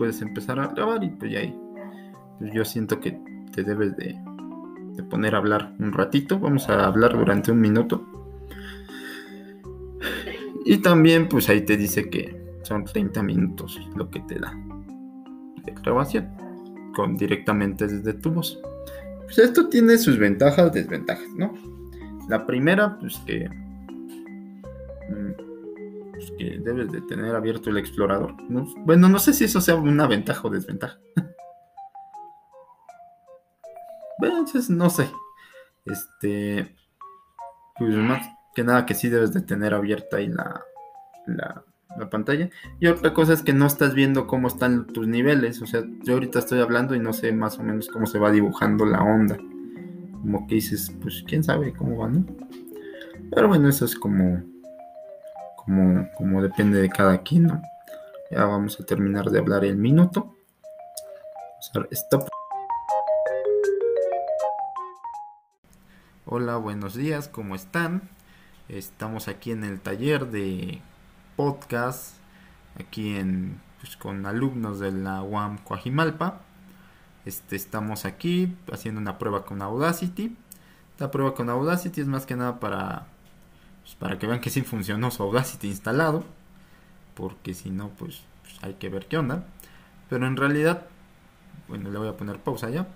puedes empezar a grabar y pues ya ahí. Pues yo siento que te debes de, poner a hablar un ratito. Vamos a hablar durante un minuto. Y también pues ahí te dice que son 30 minutos lo que te da de grabación con directamente desde tu voz. Pues esto tiene sus ventajas, desventajas, ¿no? La primera, pues que, mm, pues que debes de tener abierto el explorador. Bueno, no sé si eso sea una ventaja o desventaja. bueno, entonces no sé. Este, pues más que nada que sí debes de tener abierta ahí la, la, la, pantalla. Y otra cosa es que no estás viendo cómo están tus niveles. O sea, yo ahorita estoy hablando y no sé más o menos cómo se va dibujando la onda. Como que dices, pues quién sabe cómo va, ¿no? Pero bueno, eso es como, como, como depende de cada quien, ¿no? Ya vamos a terminar de hablar el minuto. Stop. Hola, buenos días, ¿cómo están? Estamos aquí en el taller de podcast, aquí en, pues, con alumnos de la UAM Coajimalpa. Este, estamos aquí haciendo una prueba con Audacity. Esta prueba con Audacity es más que nada para, pues, para que vean que sí funcionó su Audacity instalado. Porque si no, pues, pues hay que ver qué onda. Pero en realidad, bueno, le voy a poner pausa ya.